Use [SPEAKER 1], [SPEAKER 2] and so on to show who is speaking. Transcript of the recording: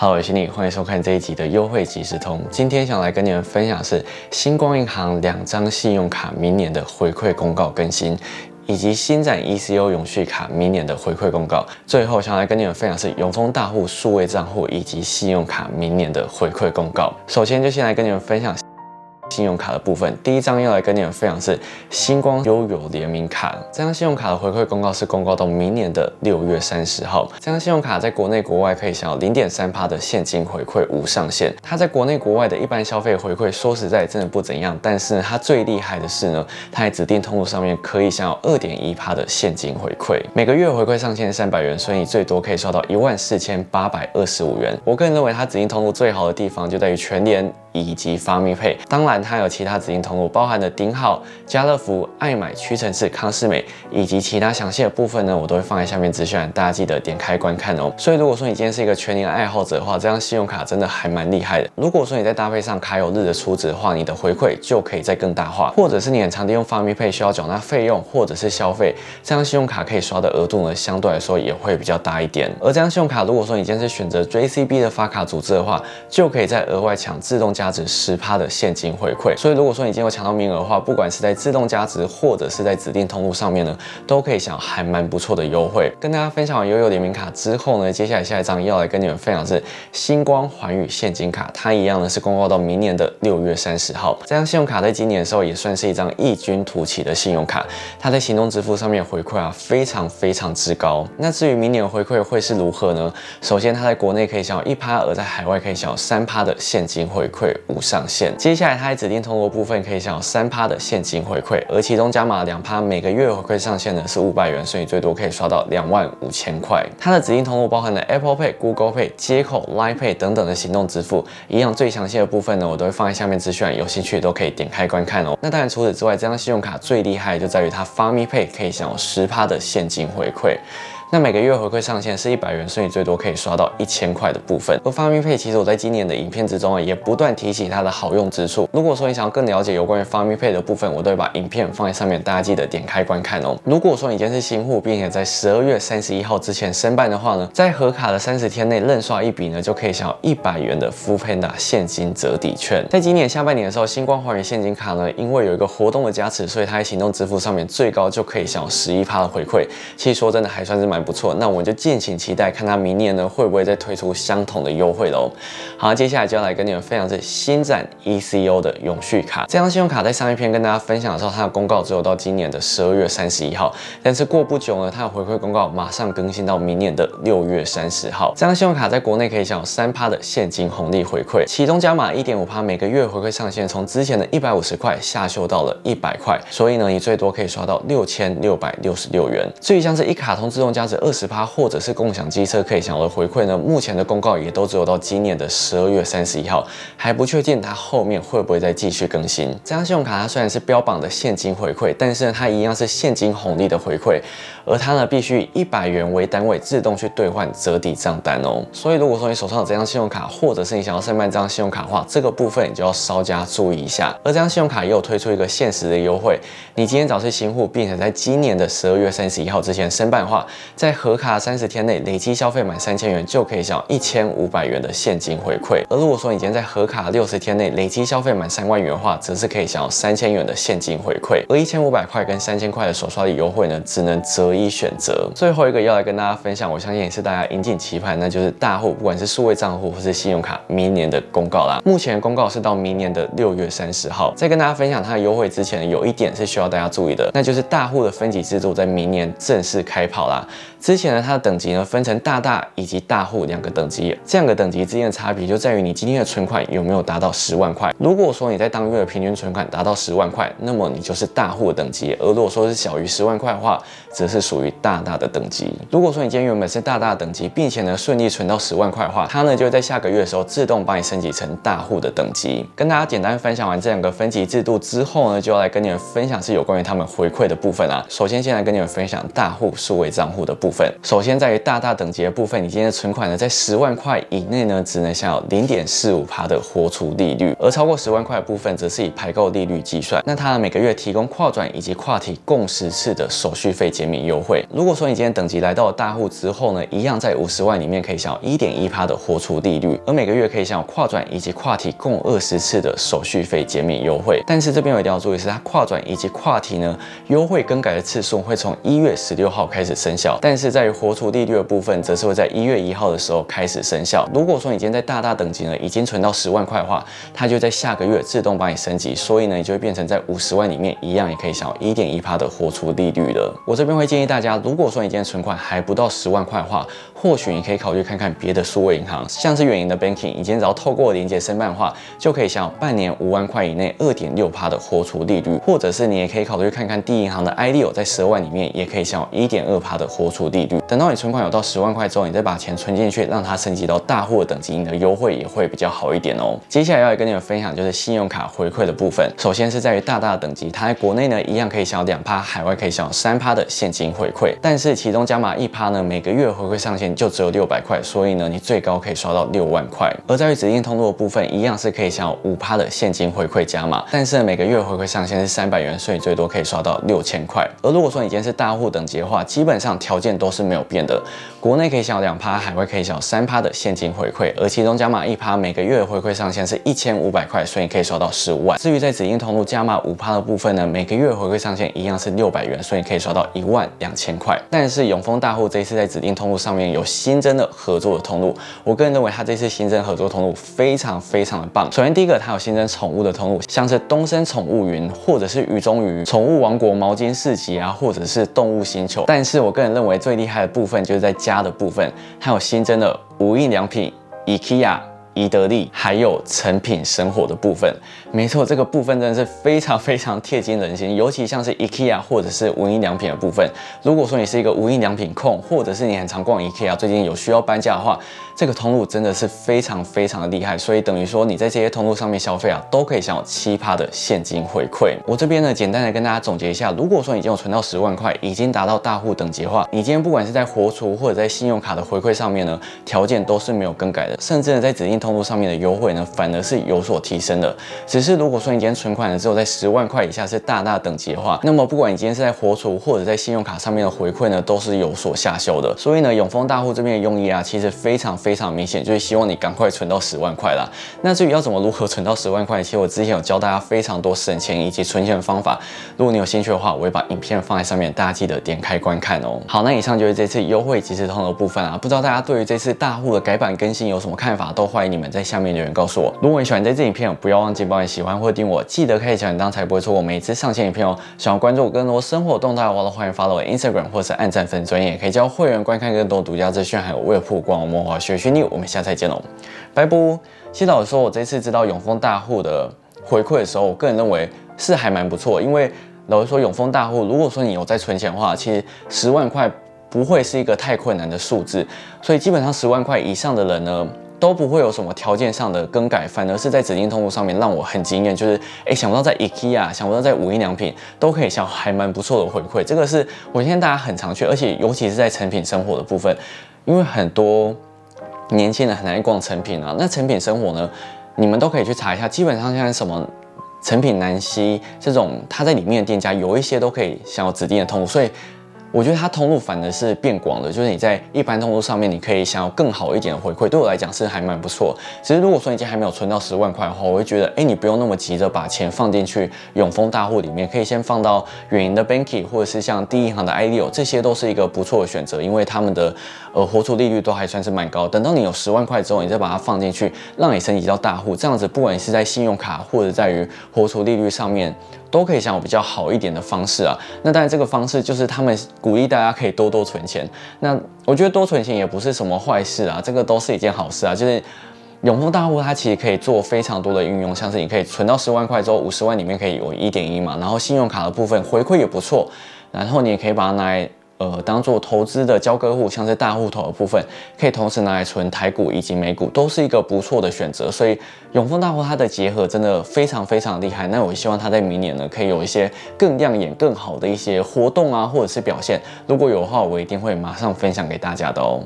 [SPEAKER 1] 好我是你，欢迎收看这一集的优惠即时通。今天想来跟你们分享是星光银行两张信用卡明年的回馈公告更新，以及新展 ECO 永续卡明年的回馈公告。最后想来跟你们分享是永丰大户数位账户以及信用卡明年的回馈公告。首先就先来跟你们分享。信用卡的部分，第一张要来跟你们分享是星光悠游联名卡。这张信用卡的回馈公告是公告到明年的六月三十号。这张信用卡在国内国外可以享有零点三趴的现金回馈，无上限。它在国内国外的一般消费回馈，说实在真的不怎样。但是它最厉害的是呢，它在指定通路上面可以享有二点一趴的现金回馈，每个月回馈上限三百元，所以你最多可以刷到一万四千八百二十五元。我个人认为它指定通路最好的地方就在于全年。以及发米配，当然它有其他指定通路，包含的顶好、家乐福、爱买、屈臣氏、康士美以及其他详细的部分呢，我都会放在下面资讯栏，大家记得点开观看哦。所以如果说你今天是一个全年爱好者的话，这张信用卡真的还蛮厉害的。如果说你再搭配上卡友日的出值的话，你的回馈就可以再更大化。或者是你很常利用发米配需要缴纳费用或者是消费，这张信用卡可以刷的额度呢，相对来说也会比较大一点。而这张信用卡，如果说你今天是选择 JCB 的发卡组织的话，就可以再额外抢自动。加值十趴的现金回馈，所以如果说你今天有抢到名额的话，不管是在自动加值或者是在指定通路上面呢，都可以享还蛮不错的优惠。跟大家分享完悠悠联名卡之后呢，接下来下一张要来跟你们分享是星光环宇现金卡，它一样呢是公告到明年的六月三十号。这张信用卡在今年的时候也算是一张异军突起的信用卡，它在行动支付上面回馈啊非常非常之高。那至于明年的回馈会是如何呢？首先它在国内可以享有一趴，而在海外可以享有三趴的现金回馈。无上限。接下来，它在指定通路部分可以享有三趴的现金回馈，而其中加码两趴，每个月回馈上限呢是五百元，所以最多可以刷到两万五千块。它的指定通路包含了 Apple Pay、Google Pay、接口、Line Pay 等等的行动支付。一样最详细的部分呢，我都会放在下面资讯，有兴趣都可以点开观看哦。那当然，除此之外，这张信用卡最厉害就在于它发咪 Pay 可以享有十趴的现金回馈。那每个月回馈上限是一百元，所以最多可以刷到一千块的部分。而发咪配其实我在今年的影片之中啊，也不断提起它的好用之处。如果说你想要更了解有关于发咪配的部分，我都会把影片放在上面，大家记得点开观看哦。如果说你今天是新户，并且在十二月三十一号之前申办的话呢，在核卡的三十天内认刷一笔呢，就可以享有一百元的 f u Panda 现金折抵券。在今年下半年的时候，星光华源现金卡呢，因为有一个活动的加持，所以它在行动支付上面最高就可以享有十一趴的回馈。其实说真的还算是蛮不错。那我们就敬请期待，看他明年呢会不会再推出相同的优惠喽。好，接下来就要来跟你们分享是新展 ECO 的永续卡。这张信用卡在上一篇跟大家分享的时候，它的公告只有到今年的十二月三十一号，但是过不久呢，它的回馈公告马上更新到明年的六月三十号。这张信用卡在国内可以享有三趴的现金红利回馈，其中加码一点五趴，每个月回馈上限从之前的一百五十块下修到了一百块，所以呢，你最多可以刷到六千六百六十六元。至于像是一卡通自动加值二十趴或者是共享机车可以享有的回馈呢？目前的公告也都只有到今年的十二月三十一号，还不确定它后面会不会再继续更新。这张信用卡它虽然是标榜的现金回馈，但是呢，它一样是现金红利的回馈，而它呢必须以一百元为单位自动去兑换折抵账单哦。所以如果说你手上有这张信用卡，或者是你想要申办这张信用卡的话，这个部分你就要稍加注意一下。而这张信用卡也有推出一个限时的优惠，你今天早是新户，并且在今年的十二月三十一号之前申办的话，在核卡三十天内累积消费满三千元就可以享一千五百元的现金回馈，而如果说你今天在核卡六十天内累积消费满三万元的话，则是可以享有三千元的现金回馈。而一千五百块跟三千块的手刷礼优惠呢，只能择一选择。最后一个要来跟大家分享，我相信也是大家引颈期盼，那就是大户不管是数位账户或是信用卡明年的公告啦。目前公告是到明年的六月三十号。在跟大家分享它的优惠之前，有一点是需要大家注意的，那就是大户的分级制度在明年正式开跑啦。之前呢，它的等级呢分成大大以及大户两个等级，这两个等级之间的差别就在于你今天的存款有没有达到十万块。如果说你在当月的平均存款达到十万块，那么你就是大户等级；而如果说是小于十万块的话，则是属于大大的等级。如果说你今天原本是大大等级，并且呢顺利存到十万块的话，它呢就会在下个月的时候自动帮你升级成大户的等级。跟大家简单分享完这两个分级制度之后呢，就要来跟你们分享是有关于他们回馈的部分啊。首先先来跟你们分享大户数位账户的。的部分。首先在于大大等级的部分，你今天的存款呢在十万块以内呢，只能享有零点四五趴的活储利率，而超过十万块的部分，则是以排购利率计算。那它呢每个月提供跨转以及跨体共十次的手续费减免优惠。如果说你今天等级来到了大户之后呢，一样在五十万里面可以享有一点一趴的活储利率，而每个月可以享有跨转以及跨体共二十次的手续费减免优惠。但是这边我一定要注意是，它跨转以及跨体呢，优惠更改的次数会从一月十六号开始生效，但是在于活储利率的部分，则是会在一月一号的时候开始生效。如果说你今天在大大等级呢，已经存到十万块的话，它就在下个月自动帮你升级，所以呢，你就会变成在五十万里面一样也可以享有一点一趴的活储利率了。我这边会建议大家，如果说你今天存款还不到十万块的话，或许你可以考虑看看别的数位银行，像是远银的 Banking，你今天只要透过连接申办的话，就可以享有半年五万块以内二点六趴的活储利率，或者是你也可以考虑看看第一银行的 IDO，在十二万里面也可以享有一点二趴的活储利率。等到你存款有到十万块之后，你再把钱存进去，让它升级到大户的等级，你的优惠也会比较好一点哦。接下来要来跟你们分享就是信用卡回馈的部分，首先是在于大大的等级，它在国内呢一样可以享有两趴，海外可以享有三趴的现金回馈，但是其中加码一趴呢，每个月回馈上限就只有六百块，所以呢你最高可以刷到六万块。而在于指定通路的部分，一样是可以享有五趴的现金回馈加码，但是每个月回馈上限是三百元，所以最多可以刷到六千块。而如果说你今天是大户等级的话，基本上条件都是没有变的，国内可以小两趴，海外可以小三趴的现金回馈，而其中加码一趴，每个月回馈上限是一千五百块，所以可以刷到十五万。至于在指定通路加码五趴的部分呢，每个月回馈上限一样是六百元，所以可以刷到一万两千块。但是永丰大户这一次在指定通路上面有新增的合作的通路，我个人认为它这次新增合作通路非常非常的棒。首先第一个，它有新增宠物的通路，像是东森宠物云，或者是鱼中鱼、宠物王国、毛巾市集啊，或者是动物星球。但是我个人认为为最厉害的部分就是在家的部分，还有新增的无印良品、IKEA。宜得利还有成品生活的部分，没错，这个部分真的是非常非常贴近人心，尤其像是 IKEA 或者是无印良品的部分。如果说你是一个无印良品控，或者是你很常逛 IKEA，最近有需要搬家的话，这个通路真的是非常非常的厉害。所以等于说你在这些通路上面消费啊，都可以享有奇葩的现金回馈。我这边呢，简单的跟大家总结一下，如果说你已经有存到十万块，已经达到大户等级的话，你今天不管是在活储或者在信用卡的回馈上面呢，条件都是没有更改的，甚至呢在指定通路上面的优惠呢，反而是有所提升的。只是如果说你今天存款呢只有在十万块以下是大大等级的话，那么不管你今天是在活储或者在信用卡上面的回馈呢，都是有所下修的。所以呢，永丰大户这边的用意啊，其实非常非常明显，就是希望你赶快存到十万块啦。那至于要怎么如何存到十万块，其实我之前有教大家非常多省钱以及存钱的方法。如果你有兴趣的话，我会把影片放在上面，大家记得点开观看哦。好，那以上就是这次优惠即时通的部分啊。不知道大家对于这次大户的改版更新有什么看法，都欢迎你们在下面留言告诉我。如果你喜欢这支影片，不要忘记帮你喜欢或订我，记得开小铃铛，才不会错过每一次上线影片哦。想要关注我更多生活动态的话，都欢迎 follow 我 Instagram 或是按赞粉专业，可以交会员观看更多独家资讯，还有未曝光魔法学训练。我们下次再见喽，拜拜。谢老师说，我这次知道永丰大户的回馈的时候，我个人认为是还蛮不错，因为老实说，永丰大户如果说你有在存钱的话，其实十万块不会是一个太困难的数字，所以基本上十万块以上的人呢。都不会有什么条件上的更改，反而是在指定通路上面让我很惊艳，就是哎，想不到在 IKEA，想不到在无印良品都可以享还蛮不错的回馈。这个是我现在大家很常去，而且尤其是在成品生活的部分，因为很多年轻人很爱逛成品啊。那成品生活呢，你们都可以去查一下，基本上现在什么成品南西这种，它在里面的店家有一些都可以享有指定的通路，所以。我觉得它通路反而是变广了，就是你在一般通路上面，你可以想要更好一点的回馈，对我来讲是还蛮不错。其实如果说你今天还没有存到十万块的话，我会觉得，哎，你不用那么急着把钱放进去永丰大户里面，可以先放到远银的 Banky 或者是像第一银行的 Idea，这些都是一个不错的选择，因为他们的呃活储利率都还算是蛮高。等到你有十万块之后，你再把它放进去，让你升级到大户，这样子不管你是在信用卡或者在于活储利率上面。都可以想有比较好一点的方式啊，那当然这个方式就是他们鼓励大家可以多多存钱。那我觉得多存钱也不是什么坏事啊，这个都是一件好事啊。就是永丰大户它其实可以做非常多的运用，像是你可以存到十万块之后，五十万里面可以有一点一嘛，然后信用卡的部分回馈也不错，然后你也可以把它拿来呃当做投资的交割户，像是大户头的部分，可以同时拿来存台股以及美股，都是一个不错的选择。所以永丰大户它的结合真的非常非常厉害。那我希望它在明年呢，可以有一些更亮眼、更好的一些活动啊，或者是表现。如果有的话，我一定会马上分享给大家的哦。